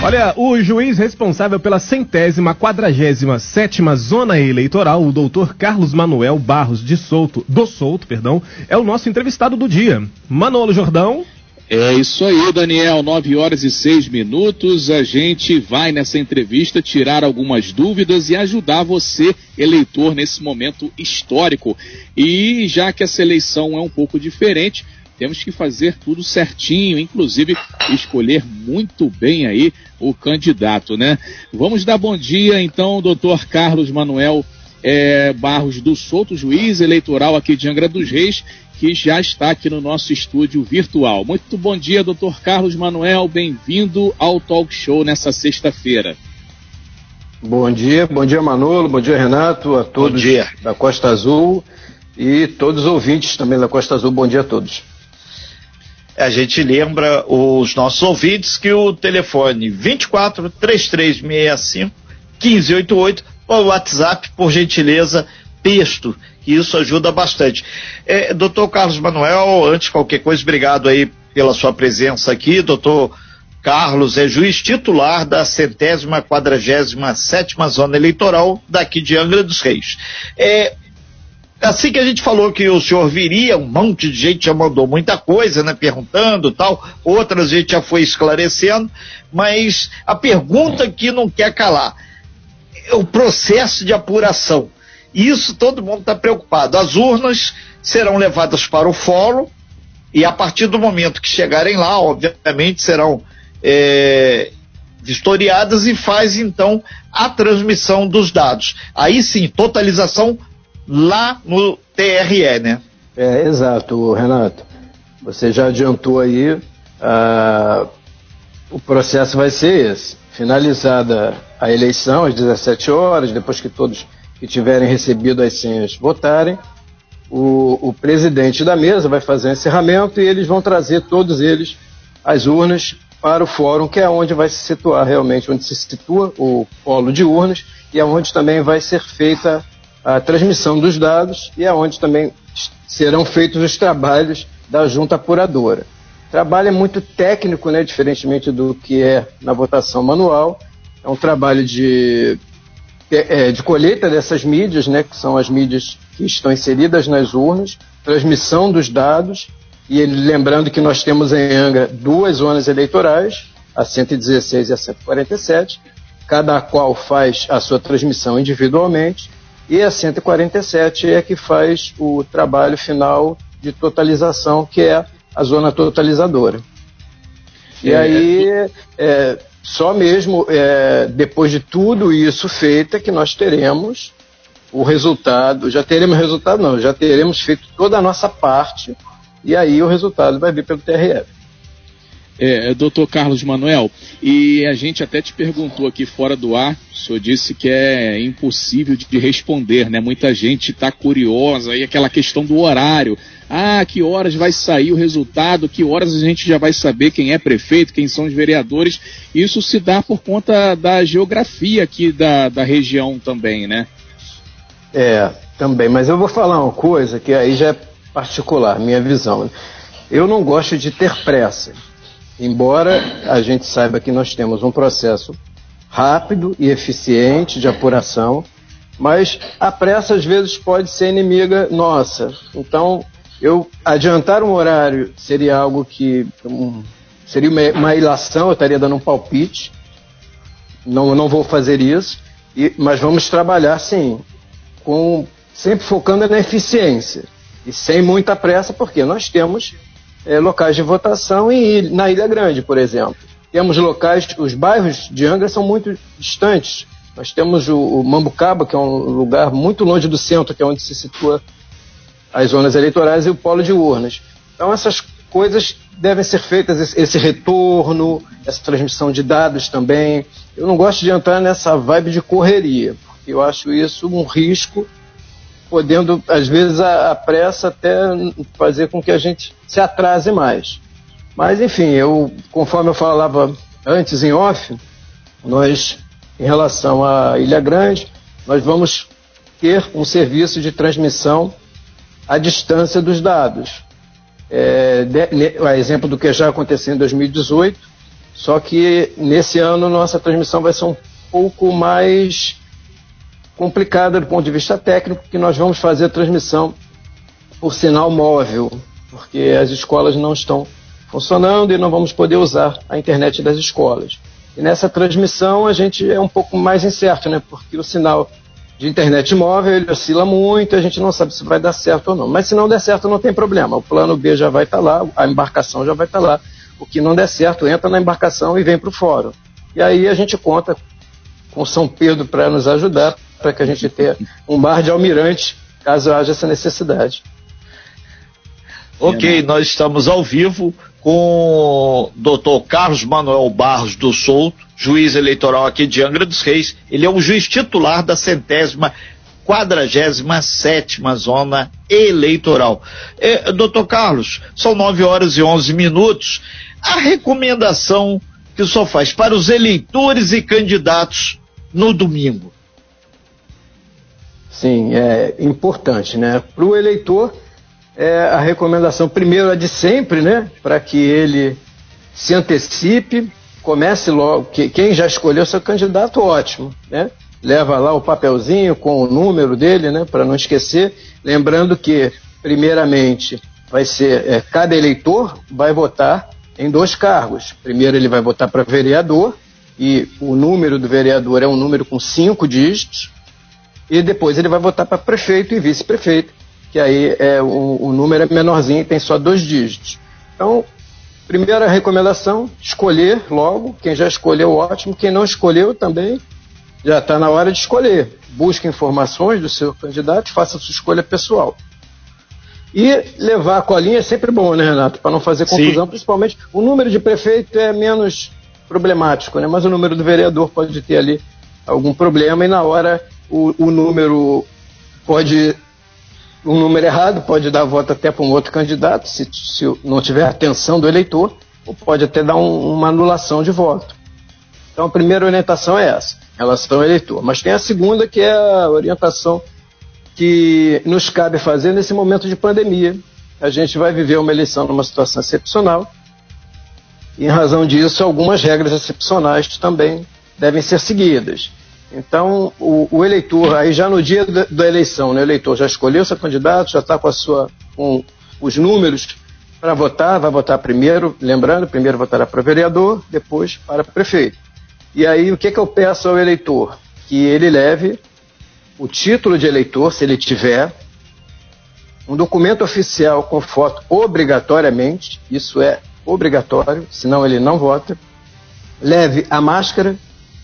Olha, o juiz responsável pela centésima quadragésima sétima zona eleitoral, o doutor Carlos Manuel Barros de Souto, do Souto, perdão, é o nosso entrevistado do dia. Manolo Jordão. É isso aí, Daniel. 9 horas e 6 minutos. A gente vai nessa entrevista tirar algumas dúvidas e ajudar você, eleitor, nesse momento histórico. E já que essa eleição é um pouco diferente, temos que fazer tudo certinho, inclusive escolher muito bem aí o candidato, né? Vamos dar bom dia, então, doutor Carlos Manuel é, Barros do Souto, juiz eleitoral aqui de Angra dos Reis, que já está aqui no nosso estúdio virtual. Muito bom dia, doutor Carlos Manuel, bem-vindo ao Talk Show nessa sexta-feira. Bom dia, bom dia Manolo, bom dia Renato, a todos da Costa Azul e todos os ouvintes também da Costa Azul, bom dia a todos. A gente lembra os nossos ouvintes que o telefone 24 3365 1588 ou WhatsApp, por gentileza, texto, que isso ajuda bastante. É, doutor Carlos Manuel, antes de qualquer coisa, obrigado aí pela sua presença aqui. Doutor Carlos é juiz titular da centésima quadragésima sétima zona eleitoral daqui de Angra dos Reis. É, assim que a gente falou que o senhor viria, um monte de gente já mandou muita coisa, né, perguntando tal, outras a gente já foi esclarecendo, mas a pergunta que não quer calar, é o processo de apuração. Isso todo mundo está preocupado. As urnas serão levadas para o fórum e a partir do momento que chegarem lá, obviamente serão é, vistoriadas e faz então a transmissão dos dados. Aí sim, totalização lá no TRE, né? É, exato, Renato. Você já adiantou aí, ah, o processo vai ser esse. Finalizada a eleição às 17 horas, depois que todos que tiverem recebido as senhas votarem, o, o presidente da mesa vai fazer o encerramento e eles vão trazer todos eles as urnas para o fórum, que é onde vai se situar realmente, onde se situa o polo de urnas e é onde também vai ser feita a transmissão dos dados e aonde também serão feitos os trabalhos da junta apuradora. O trabalho é muito técnico, né, diferentemente do que é na votação manual. É um trabalho de, é, de colheita dessas mídias, né, que são as mídias que estão inseridas nas urnas, transmissão dos dados, e lembrando que nós temos em Angra duas zonas eleitorais, a 116 e a 147, cada qual faz a sua transmissão individualmente, e a 147 é que faz o trabalho final de totalização, que é a zona totalizadora. E é, aí, é, só mesmo é, depois de tudo isso feito é que nós teremos o resultado, já teremos resultado não, já teremos feito toda a nossa parte e aí o resultado vai vir pelo TRF. É, é, doutor Carlos Manuel, e a gente até te perguntou aqui fora do ar, o senhor disse que é impossível de responder, né? Muita gente está curiosa, e aquela questão do horário. Ah, que horas vai sair o resultado, que horas a gente já vai saber quem é prefeito, quem são os vereadores. Isso se dá por conta da geografia aqui da, da região também, né? É, também, mas eu vou falar uma coisa que aí já é particular, minha visão. Eu não gosto de ter pressa. Embora a gente saiba que nós temos um processo rápido e eficiente de apuração, mas a pressa às vezes pode ser inimiga nossa. Então, eu adiantar um horário seria algo que um, seria uma, uma ilação, eu estaria dando um palpite. Não, não vou fazer isso, e, mas vamos trabalhar sim, com sempre focando na eficiência e sem muita pressa, porque nós temos é, locais de votação em, na Ilha Grande, por exemplo. Temos locais, os bairros de Angra são muito distantes. Nós temos o, o Mambucaba, que é um lugar muito longe do centro, que é onde se situa as zonas eleitorais e o polo de urnas. Então essas coisas devem ser feitas, esse, esse retorno, essa transmissão de dados também. Eu não gosto de entrar nessa vibe de correria, porque eu acho isso um risco podendo, às vezes, a, a, pressa até fazer com que a gente se atrase mais. Mas, enfim, eu, conforme eu falava antes em off, nós, em relação à Ilha Grande, nós vamos ter um serviço de transmissão à distância dos dados. É, de, a exemplo do que já aconteceu em 2018, Só que nesse ano nossa transmissão vai ser um pouco mais complicada do ponto de vista técnico, que nós vamos fazer a transmissão por sinal móvel, porque as escolas não estão funcionando e não vamos poder usar a internet das escolas. E nessa transmissão a gente é um pouco mais incerto, né? Porque o sinal de internet móvel ele oscila muito, a gente não sabe se vai dar certo ou não. Mas se não der certo, não tem problema. O plano B já vai estar tá lá, a embarcação já vai estar tá lá. O que não der certo, entra na embarcação e vem para o fórum. E aí a gente conta com São Pedro para nos ajudar, para que a gente tenha um bar de almirante, caso haja essa necessidade. Ok, nós estamos ao vivo com o doutor Carlos Manuel Barros do Souto, juiz eleitoral aqui de Angra dos Reis. Ele é o juiz titular da centésima quadragésima sétima zona eleitoral. É, doutor Carlos, são nove horas e onze minutos. A recomendação que o senhor faz para os eleitores e candidatos no domingo? Sim, é importante, né? Para o eleitor, é a recomendação primeiro é de sempre, né? Para que ele se antecipe, comece logo. Que, quem já escolheu seu candidato, ótimo, né? Leva lá o papelzinho com o número dele, né? Para não esquecer. Lembrando que, primeiramente, vai ser é, cada eleitor vai votar em dois cargos. Primeiro ele vai votar para vereador e o número do vereador é um número com cinco dígitos, e depois ele vai votar para prefeito e vice-prefeito, que aí é o, o, número é menorzinho e tem só dois dígitos. Então, primeira recomendação, escolher logo, quem já escolheu, ótimo, quem não escolheu também, já está na hora de escolher. Busque informações do seu candidato, faça a sua escolha pessoal. E levar a colinha é sempre bom, né, Renato? Para não fazer confusão, Sim. principalmente o número de prefeito é menos problemático, né? Mas o número do vereador pode ter ali algum problema e na hora o, o número pode um número errado pode dar voto até para um outro candidato se, se não tiver atenção do eleitor ou pode até dar um, uma anulação de voto. Então a primeira orientação é essa, em relação ao eleitor. Mas tem a segunda que é a orientação que nos cabe fazer nesse momento de pandemia. A gente vai viver uma eleição numa situação excepcional e, em razão disso, algumas regras excepcionais também devem ser seguidas. Então, o, o eleitor, aí já no dia da, da, eleição, né, o eleitor já escolheu seu candidato, já está com, a sua, com os números para votar, vai votar primeiro, lembrando, primeiro votará para vereador, depois para prefeito. E aí, o que, que eu peço ao eleitor? Que ele leve o título de eleitor, se ele tiver, um documento oficial com foto obrigatoriamente, isso é obrigatório, senão ele não vota. Leve a máscara,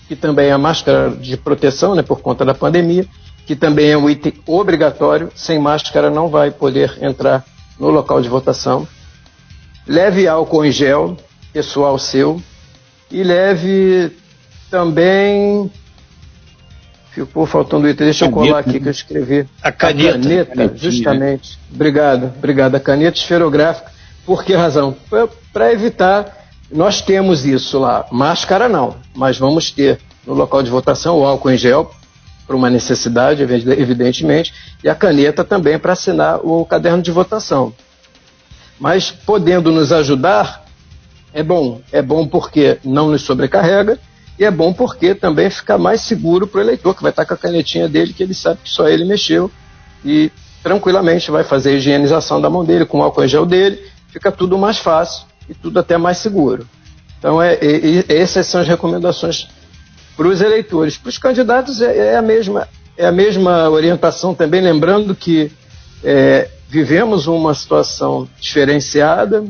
que também é a máscara de proteção, né, por conta da pandemia, que também é um item obrigatório. Sem máscara não vai poder entrar no local de votação. Leve álcool em gel, pessoal seu, e leve também. Ficou faltando item. Deixa eu colar aqui que eu escrevi. A caneta. A caneta, justamente. Obrigado, obrigado. A caneta esferográfica. Por que razão? para evitar. Nós temos isso lá, máscara não, mas vamos ter no local de votação o álcool em gel, para uma necessidade, evidentemente, e a caneta também para assinar o caderno de votação. Mas podendo nos ajudar, é bom. É bom porque não nos sobrecarrega e é bom porque também fica mais seguro para o eleitor, que vai estar com a canetinha dele, que ele sabe que só ele mexeu e tranquilamente vai fazer a higienização da mão dele com o álcool em gel dele fica tudo mais fácil e tudo até mais seguro. Então, é, essas são as recomendações para os eleitores. Para os candidatos, é, é, a mesma, é a mesma orientação também, lembrando que é, vivemos uma situação diferenciada,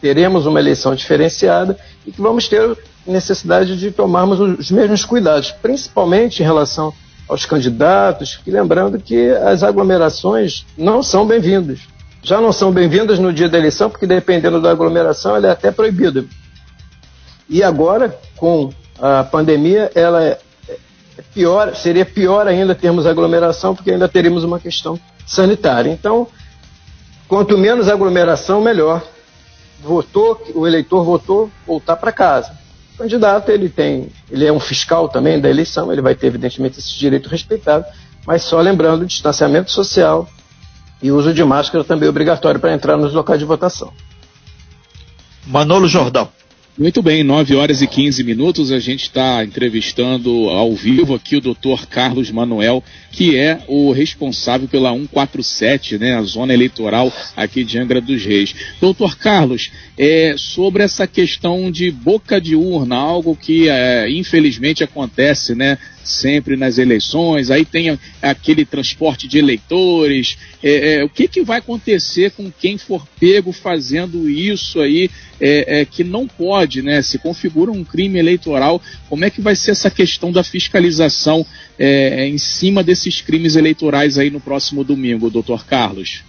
teremos uma eleição diferenciada e que vamos ter necessidade de tomarmos os mesmos cuidados, principalmente em relação aos candidatos, e lembrando que as aglomerações não são bem-vindas já não são bem-vindas no dia da eleição, porque dependendo da aglomeração, ela é até proibida. E agora, com a pandemia, ela é, é pior, seria pior ainda termos aglomeração, porque ainda teríamos uma questão sanitária. Então, quanto menos aglomeração, melhor. Votou, o eleitor votou, voltar para casa. O candidato, ele tem, ele é um fiscal também da eleição, ele vai ter, evidentemente, esse direito respeitado, mas só lembrando, distanciamento social, e uso de máscara também é obrigatório para entrar nos locais de votação. Manolo Jordão. Muito bem, 9 horas e 15 minutos. A gente está entrevistando ao vivo aqui o doutor Carlos Manuel, que é o responsável pela 147, né, a zona eleitoral aqui de Angra dos Reis. Doutor Carlos, é, sobre essa questão de boca de urna, algo que é, infelizmente acontece, né? Sempre nas eleições, aí tem aquele transporte de eleitores. É, é, o que, que vai acontecer com quem for pego fazendo isso aí, é, é, que não pode, né? Se configura um crime eleitoral, como é que vai ser essa questão da fiscalização é, em cima desses crimes eleitorais aí no próximo domingo, doutor Carlos?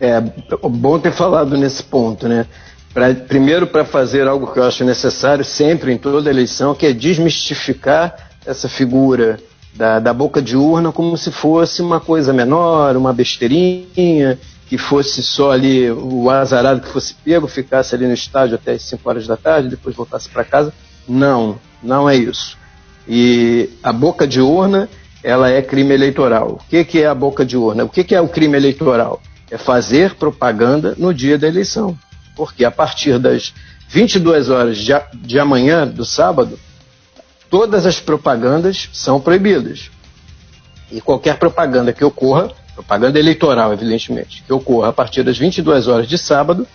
É bom ter falado nesse ponto, né? Pra, primeiro, para fazer algo que eu acho necessário sempre em toda eleição, que é desmistificar essa figura da, da boca de urna como se fosse uma coisa menor, uma besteirinha, que fosse só ali o azarado que fosse pego, ficasse ali no estádio até as 5 horas da tarde, depois voltasse para casa. Não, não é isso. E a boca de urna, ela é crime eleitoral. O que, que é a boca de urna? O que, que é o crime eleitoral? É fazer propaganda no dia da eleição porque a partir das 22 horas de, de amanhã, do sábado, todas as propagandas são proibidas. E qualquer propaganda que ocorra, propaganda eleitoral, evidentemente, que ocorra a partir das 22 horas de sábado,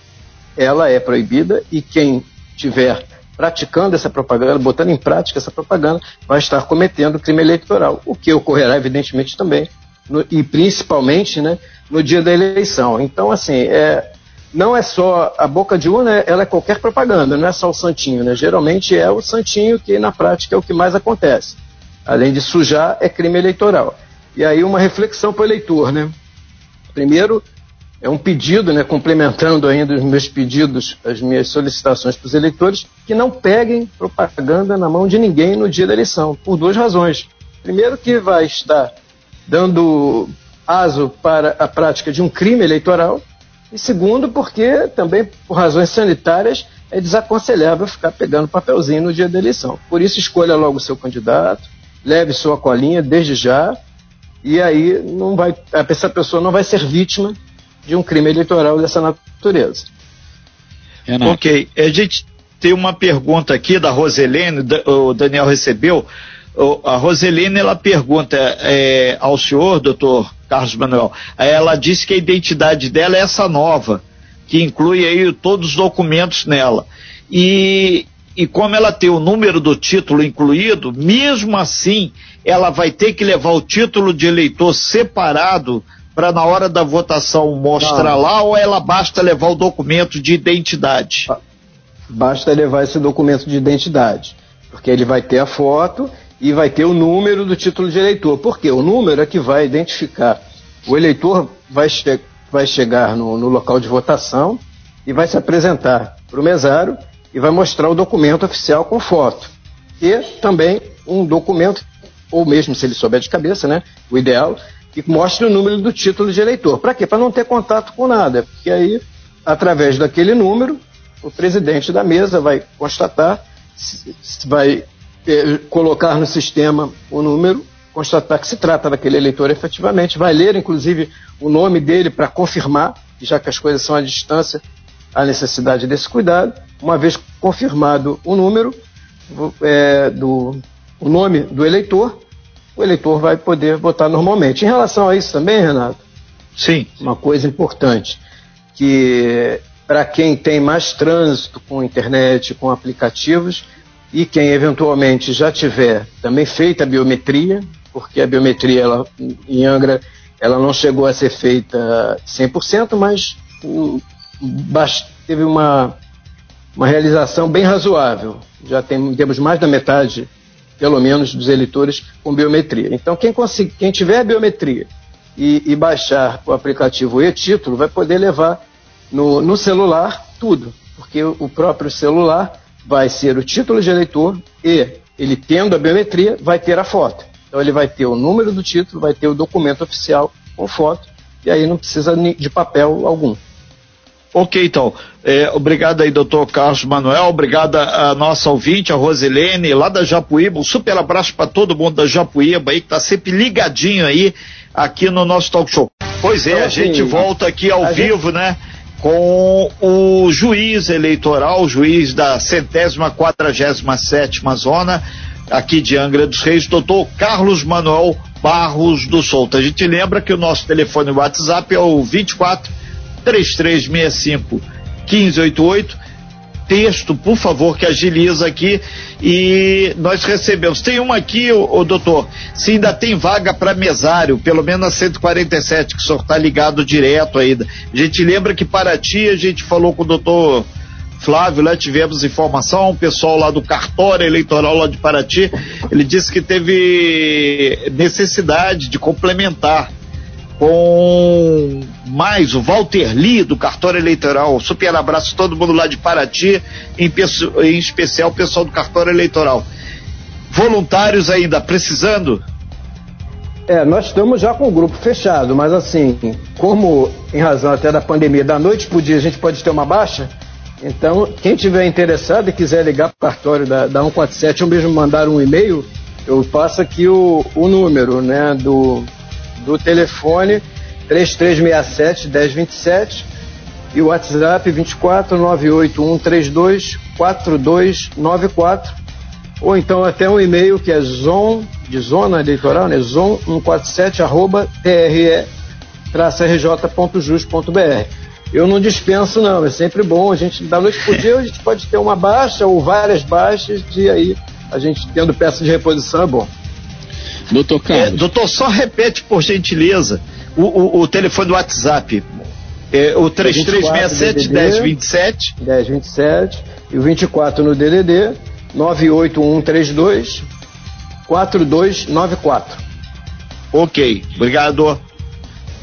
ela é proibida e quem tiver praticando essa propaganda, botando em prática essa propaganda, vai estar cometendo crime eleitoral, o que ocorrerá, evidentemente, também, no, e principalmente né, no dia da eleição. Então, assim, é, não é só a boca de urna, ela é qualquer propaganda, não é só o santinho, né? Geralmente é o santinho que na prática é o que mais acontece. Além de sujar, é crime eleitoral. E aí uma reflexão para o eleitor, né? Primeiro, é um pedido, né, complementando ainda os meus pedidos, as minhas solicitações para os eleitores, que não peguem propaganda na mão de ninguém no dia da eleição, por duas razões. Primeiro, que vai estar dando aso para a prática de um crime eleitoral, e segundo, porque também, por razões sanitárias, é desaconselhável ficar pegando papelzinho no dia da eleição. Por isso, escolha logo o seu candidato, leve sua colinha desde já, e aí não vai, essa pessoa não vai ser vítima de um crime eleitoral dessa natureza. Renato. Ok, a gente tem uma pergunta aqui da Roselene, o Daniel recebeu. A Roselene ela pergunta é, ao senhor, doutor Carlos Manuel. Ela disse que a identidade dela é essa nova, que inclui aí todos os documentos nela. E, e como ela tem o número do título incluído, mesmo assim, ela vai ter que levar o título de eleitor separado para na hora da votação mostrar Não. lá ou ela basta levar o documento de identidade? Basta levar esse documento de identidade, porque ele vai ter a foto e vai ter o número do título de eleitor. Por quê? O número é que vai identificar. O eleitor vai, che vai chegar no, no, local de votação e vai se apresentar para o mesário e vai mostrar o documento oficial com foto. E também um documento, ou mesmo se ele souber de cabeça, né? O ideal, que mostre o número do título de eleitor. Para quê? Para não ter contato com nada. Porque aí, através daquele número, o presidente da mesa vai constatar, vai colocar no sistema o número, constatar que se trata daquele eleitor efetivamente, vai ler inclusive o nome dele para confirmar, já que as coisas são à distância, a necessidade desse cuidado. Uma vez confirmado o número, é, do, o nome do eleitor, o eleitor vai poder votar normalmente. Em relação a isso também, Renato, sim, uma coisa importante que para quem tem mais trânsito com internet, com aplicativos, e quem eventualmente já tiver também feita a biometria, porque a biometria ela, em Angra ela não chegou a ser feita 100%, mas teve uma, uma realização bem razoável. Já tem, temos mais da metade, pelo menos, dos eleitores com biometria. Então, quem, conseguir, quem tiver a biometria e, e baixar o aplicativo e-título vai poder levar no, no celular tudo, porque o próprio celular vai ser o título de eleitor e ele tendo a biometria vai ter a foto. Então ele vai ter o número do título, vai ter o documento oficial com foto e aí não precisa de papel algum. Ok, então. É, obrigado aí, doutor Carlos Manuel. Obrigado a nossa ouvinte, a Rosilene, lá da Japuíba. Um super abraço para todo mundo da Japuíba aí, que está sempre ligadinho aí aqui no nosso talk show. Pois é, então, a gente assim, volta aqui ao vivo, gente... né? Com o juiz eleitoral, juiz da centésima quadragésima sétima zona, aqui de Angra dos Reis, doutor Carlos Manuel Barros do Souto. A gente lembra que o nosso telefone WhatsApp é o 24 3365 1588 texto, por favor, que agiliza aqui. E nós recebemos. Tem uma aqui, o, doutor, se ainda tem vaga para mesário, pelo menos a 147, que o senhor está ligado direto ainda. A gente lembra que Paraty, a gente falou com o doutor. Flávio, lá tivemos informação, o pessoal lá do cartório eleitoral lá de Paraty, ele disse que teve necessidade de complementar com mais o Walter Lee do cartório eleitoral. Super abraço a todo mundo lá de Paraty, em, em especial o pessoal do cartório eleitoral. Voluntários ainda precisando? É, nós estamos já com o grupo fechado, mas assim, como em razão até da pandemia, da noite para o dia a gente pode ter uma baixa, então quem tiver interessado e quiser ligar para o cartório da, da 147 ou mesmo mandar um e-mail, eu passo aqui o, o número né, do, do telefone 3367 1027 e o WhatsApp 24 98132 4294 ou então até um e-mail que é zon de zona eleitoral, né? zon 147 arroba tre rj.jus.br. Eu não dispenso não, é sempre bom, a gente da noite por dia a gente pode ter uma baixa ou várias baixas e aí a gente tendo peça de reposição é bom. Doutor Carlos. É, doutor, só repete, por gentileza, o, o, o telefone do WhatsApp. É, o 3367-1027. 1027. E o 24 no DDD, 98132 4294. Ok, obrigado.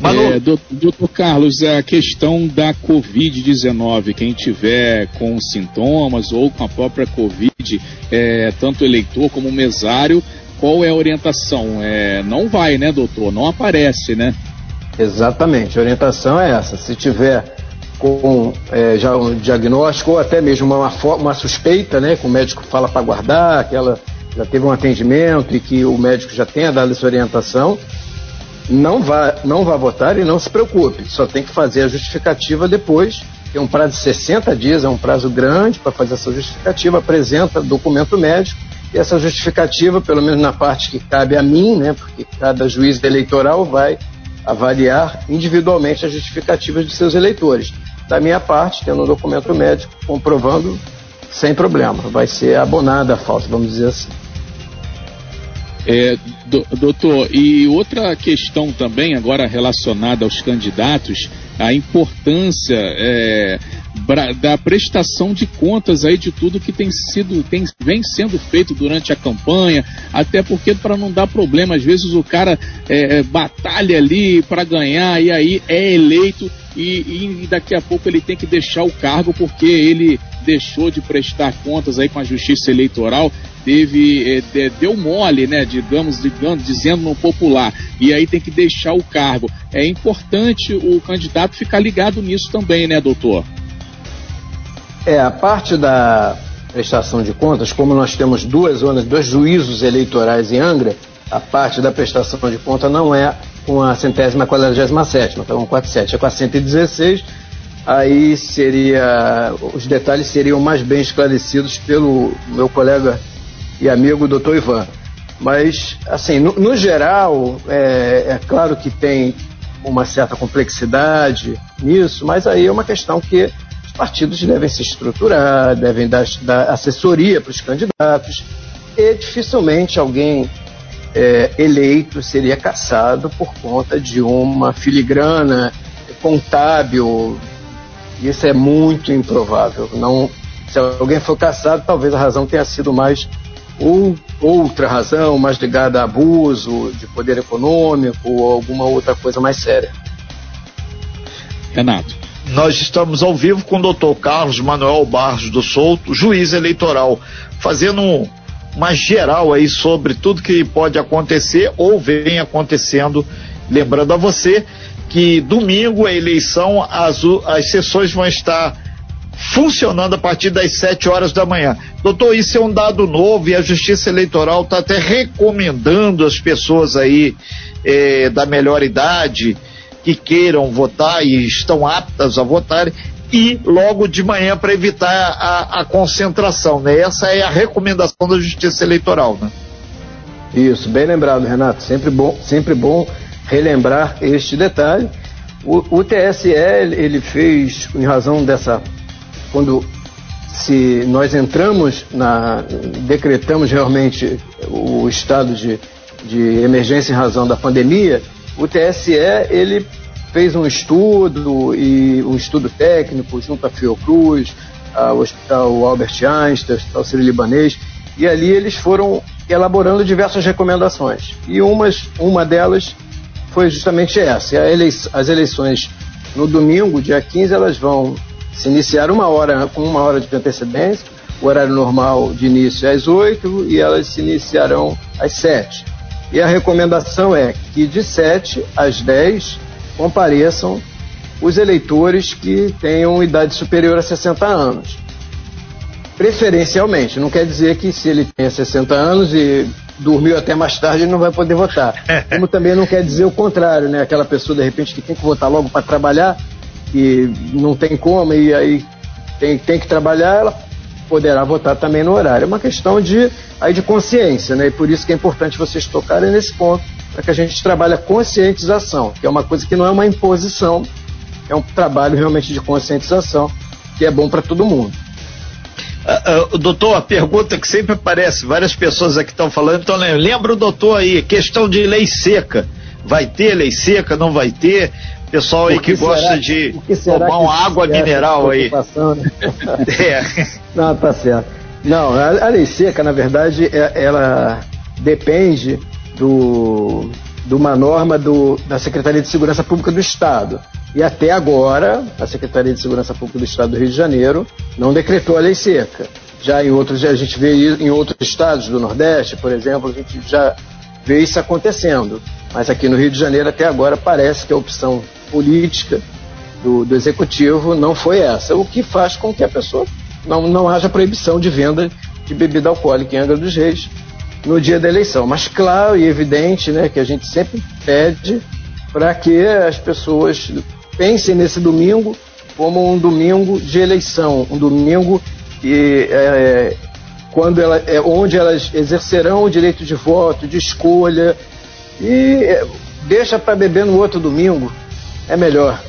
Manu. É, doutor Carlos, a questão da Covid-19, quem tiver com sintomas ou com a própria Covid, é, tanto eleitor como mesário, qual é a orientação? É, não vai, né, doutor? Não aparece, né? Exatamente, a orientação é essa. Se tiver com é, já um diagnóstico ou até mesmo uma, uma suspeita, né, que o médico fala para guardar, que ela já teve um atendimento e que o médico já tenha dado essa orientação, não vá, não vá votar e não se preocupe. Só tem que fazer a justificativa depois. Tem um prazo de 60 dias, é um prazo grande para fazer essa justificativa. Apresenta documento médico essa justificativa, pelo menos na parte que cabe a mim, né, porque cada juiz eleitoral vai avaliar individualmente as justificativas de seus eleitores. Da minha parte, tendo um documento médico comprovando, sem problema, vai ser abonada a falta, vamos dizer assim. É, do, doutor, e outra questão também, agora relacionada aos candidatos, a importância é, da prestação de contas aí de tudo que tem sido, tem, vem sendo feito durante a campanha, até porque para não dar problema, às vezes o cara é, é batalha ali para ganhar e aí é eleito e, e, daqui a pouco ele tem que deixar o cargo porque ele deixou de prestar contas aí com a justiça eleitoral, teve é, deu mole, né, digamos, digamos, dizendo no popular, e aí tem que deixar o cargo. É importante o candidato ficar ligado nisso também, né, doutor? É, a parte da prestação de contas, como nós temos duas zonas, dois juízos eleitorais em Angra, a parte da prestação de conta não é com a centésima quadragésima sétima, então 147 é com a 116, aí seria, os detalhes seriam mais bem esclarecidos pelo meu colega e amigo doutor Ivan. Mas, assim, no, no geral, é, é claro que tem uma certa complexidade nisso, mas aí é uma questão que partidos devem se estruturar, devem dar, dar assessoria para os candidatos, e dificilmente alguém é, eleito seria caçado por conta de uma filigrana contábil. Isso é muito improvável. Não, se alguém for caçado, talvez a razão tenha sido mais ou outra razão, mais ligada a abuso de poder econômico ou alguma outra coisa mais séria. Renato. Nós estamos ao vivo com o doutor Carlos Manuel Barros do Souto, juiz eleitoral, fazendo uma geral aí sobre tudo que pode acontecer ou vem acontecendo. Lembrando a você que domingo a eleição, as, as sessões vão estar funcionando a partir das 7 horas da manhã. Doutor, isso é um dado novo e a Justiça Eleitoral está até recomendando as pessoas aí eh, da melhor idade que queiram votar e estão aptas a votarem e logo de manhã para evitar a, a, concentração. Né? Essa é a recomendação da Justiça Eleitoral. Né? Isso, bem lembrado, Renato. Sempre bom, sempre bom relembrar este detalhe. O, o TSE ele fez, em razão dessa, quando se nós entramos na, decretamos realmente o estado de, de emergência em razão da pandemia, o TSE ele fez um estudo e um estudo técnico junto à Fiocruz, ao Hospital Albert Einstein, Hospital Sírio-Libanês, e ali eles foram elaborando diversas recomendações. E umas, uma delas foi justamente essa. As eleições no domingo, dia 15, elas vão se iniciar uma hora, com uma hora de antecedência, o horário normal de início é às 8 e elas se iniciarão às 7. E a recomendação é que de 7 às 10 compareçam os eleitores que tenham idade superior a 60 anos. Preferencialmente, não quer dizer que se ele tenha 60 anos e dormiu até mais tarde, ele não vai poder votar. Como também não quer dizer o contrário, né? Aquela pessoa, de repente, que tem que votar logo para trabalhar, que não tem como e aí tem, tem que trabalhar, ela poderá votar também no horário. É uma questão de, aí de consciência, né? E por isso que é importante vocês tocarem nesse ponto, para que a gente trabalhe a conscientização, que é uma coisa que não é uma imposição, é um trabalho realmente de conscientização, que é bom para todo mundo. Uh, uh, doutor, a pergunta que sempre aparece, várias pessoas aqui estão falando, então lembra o doutor aí, questão de lei seca. Vai ter lei seca, não vai ter? Pessoal aí que, que gosta de tomar uma água mineral aí. é. Não, tá certo. Não, a, a, lei seca, na verdade, é, ela depende do, de uma norma do, da Secretaria de Segurança Pública do Estado. E até agora, a Secretaria de Segurança Pública do Estado do Rio de Janeiro não decretou a lei seca. Já em outros, a gente vê em outros estados do Nordeste, por exemplo, a gente já vê isso acontecendo. Mas aqui no Rio de Janeiro, até agora, parece que a opção política do, do Executivo não foi essa, o que faz com que a pessoa não, não haja proibição de venda de bebida alcoólica em Angra dos Reis no dia da eleição. Mas claro e evidente né, que a gente sempre pede para que as pessoas pensem nesse domingo como um domingo de eleição, um domingo que, é, quando ela, é, onde elas exercerão o direito de voto, de escolha, e é, deixa para beber no outro domingo, é melhor.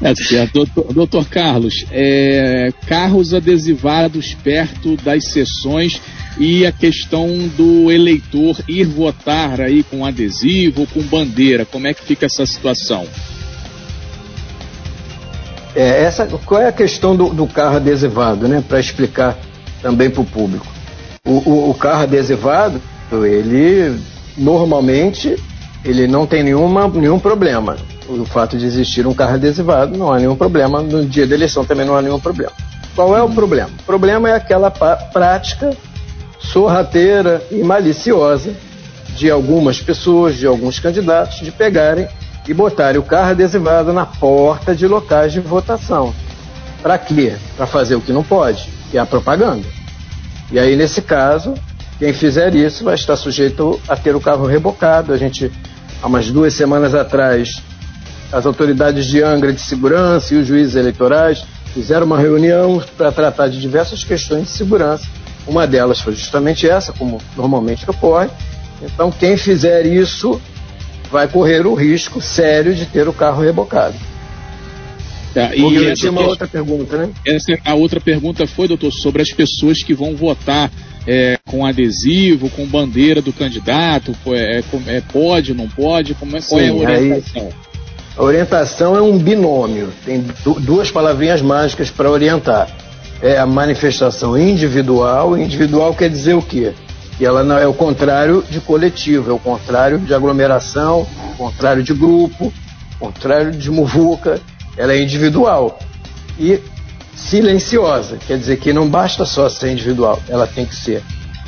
É certo. Doutor, doutor Carlos, é, carros adesivados perto das sessões e a questão do eleitor ir votar aí com adesivo, com bandeira, como é que fica essa situação? É, essa, qual é a questão do, do carro adesivado, né? Para explicar também para o público. O, o carro adesivado, ele normalmente ele não tem nenhuma, nenhum problema. O fato de existir um carro adesivado não há nenhum problema. No dia da eleição também não há nenhum problema. Qual é o problema? O problema é aquela prática sorrateira e maliciosa de algumas pessoas, de alguns candidatos, de pegarem e botarem o carro adesivado na porta de locais de votação. Para quê? Para fazer o que não pode, que é a propaganda. E aí, nesse caso, quem fizer isso vai estar sujeito a ter o carro rebocado. A gente, há umas duas semanas atrás, as autoridades de Angra de Segurança e os juízes eleitorais fizeram uma reunião para tratar de diversas questões de segurança. Uma delas foi justamente essa, como normalmente ocorre. Então, quem fizer isso vai correr o risco sério de ter o carro rebocado. Tá, e essa, uma outra pergunta, né? Essa, a outra pergunta foi, doutor, sobre as pessoas que vão votar é, com adesivo, com bandeira do candidato, é, é, pode, não pode, como é, Sim, qual é a orientação? Aí, a orientação é um binômio, tem duas palavrinhas mágicas para orientar. É a manifestação individual, individual quer dizer o quê? que ela não é o contrário de coletivo, é o contrário de aglomeração, contrário de grupo, contrário de muvuca, ela é individual e silenciosa, quer dizer que não basta só ser individual, ela tem que ser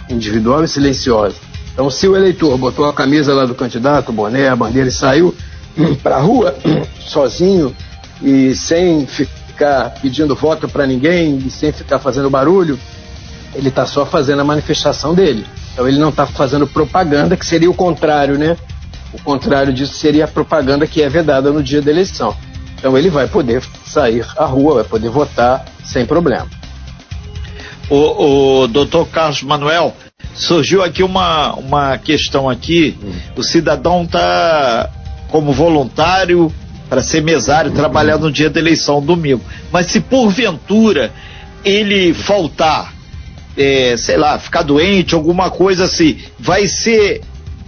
individual e silenciosa. Então, se o eleitor botou a camisa lá do candidato, o boné, a bandeira e saiu para a rua sozinho e sem ficar pedindo voto para ninguém e sem ficar fazendo barulho, ele está só fazendo a manifestação dele. Então ele não está fazendo propaganda, que seria o contrário, né? O contrário disso seria a propaganda que é vedada no dia da eleição. Então ele vai poder sair à rua, vai poder votar sem problema. O, o doutor Carlos Manuel, surgiu aqui uma, uma questão aqui. O cidadão está como voluntário para ser mesário, trabalhar no dia da eleição, domingo. Mas se porventura ele faltar, é, sei lá, ficar doente, alguma coisa assim, vai ser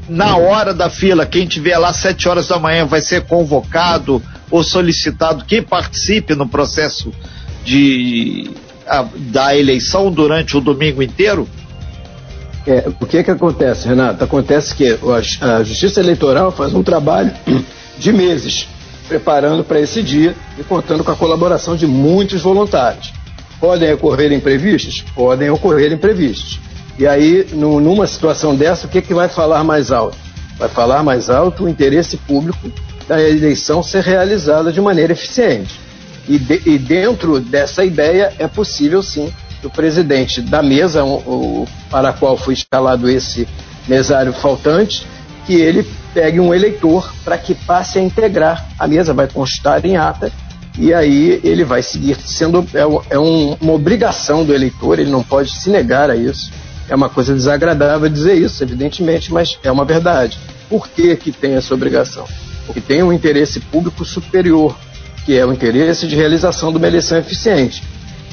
na hora da fila, quem tiver lá sete horas da manhã vai ser convocado ou solicitado que participe no processo de, a, da eleição durante o domingo inteiro? É, o que que acontece, Renato? Acontece que a Justiça Eleitoral faz um trabalho de meses preparando para esse dia e contando com a colaboração de muitos voluntários. Podem ocorrer imprevistos? Podem ocorrer imprevistos. E aí, no, numa situação dessa, o que, que vai falar mais alto? Vai falar mais alto o interesse público da eleição ser realizada de maneira eficiente. E, de, e dentro dessa ideia é possível sim que o presidente da mesa o, para a qual foi escalado esse mesário faltante, que ele pegue um eleitor para que passe a integrar a mesa, vai constar em ata, e aí ele vai seguir sendo é, é um, uma obrigação do eleitor, ele não pode se negar a isso. É uma coisa desagradável dizer isso, evidentemente, mas é uma verdade. Por que, que tem essa obrigação? Porque tem um interesse público superior, que é o interesse de realização de uma eleição eficiente.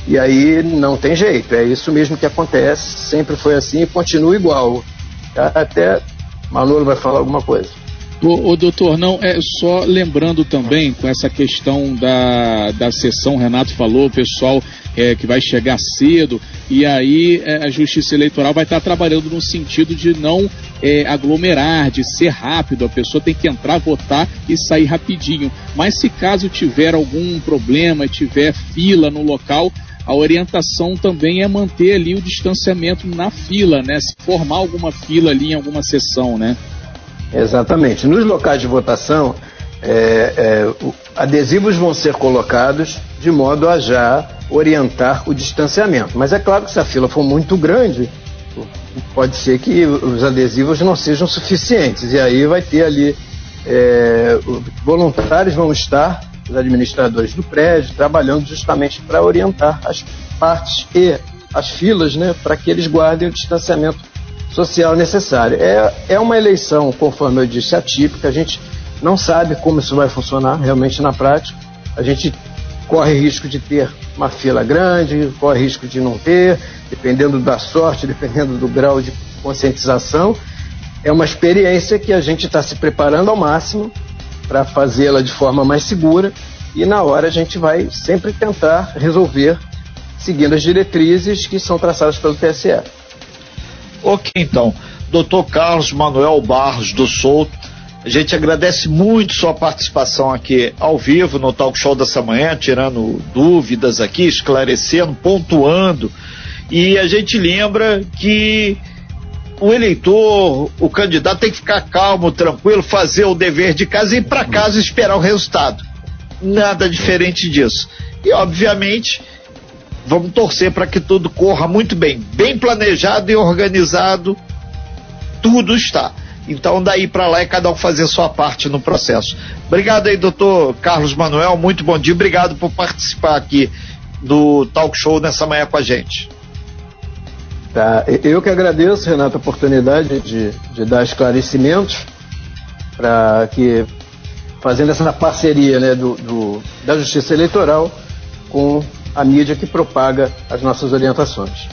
E aí não tem jeito, é isso mesmo que acontece, sempre foi assim e continua igual. Até Manolo vai falar alguma coisa. O, o, doutor, não, é só lembrando também com essa questão da, da sessão, Renato falou, o pessoal é, que vai chegar cedo, e aí é, a Justiça Eleitoral vai estar trabalhando no sentido de não é, aglomerar, de ser rápido, a pessoa tem que entrar, votar e sair rapidinho. Mas se caso tiver algum problema, tiver fila no local, a orientação também é manter ali o distanciamento na fila, né? Se formar alguma fila ali em alguma sessão, né? Exatamente. Nos locais de votação, é, é, adesivos vão ser colocados de modo a já orientar o distanciamento. Mas é claro que se a fila for muito grande, pode ser que os adesivos não sejam suficientes. E aí vai ter ali. É, voluntários vão estar, os administradores do prédio, trabalhando justamente para orientar as partes e as filas, né, para que eles guardem o distanciamento social necessário. É, é uma eleição, conforme eu disse, atípica, a gente não sabe como isso vai funcionar realmente na prática. A gente corre risco de ter uma fila grande, corre risco de não ter, dependendo da sorte, dependendo do grau de conscientização. É uma experiência que a gente está se preparando ao máximo para fazê-la de forma mais segura e na hora a gente vai sempre tentar resolver seguindo as diretrizes que são traçadas pelo TSE. Ok, então. Doutor Carlos Manuel Barros do Souto, a gente agradece muito sua participação aqui ao vivo no talk show dessa manhã, tirando dúvidas aqui, esclarecendo, pontuando. E a gente lembra que o eleitor, o candidato tem que ficar calmo, tranquilo, fazer o dever de casa e ir para casa esperar o resultado. Nada diferente disso. E, obviamente, vamos torcer para que tudo corra muito bem. Bem planejado e organizado, tudo está. Então, daí para lá é cada um fazer sua parte no processo. Obrigado aí, doutor Carlos Manuel. Muito bom dia. Obrigado por participar aqui do talk show nessa manhã com a gente. Tá. Eu que agradeço, Renato, a oportunidade de, de dar esclarecimentos para que, fazendo essa parceria né, do, do, da Justiça Eleitoral com a mídia que propaga as nossas orientações.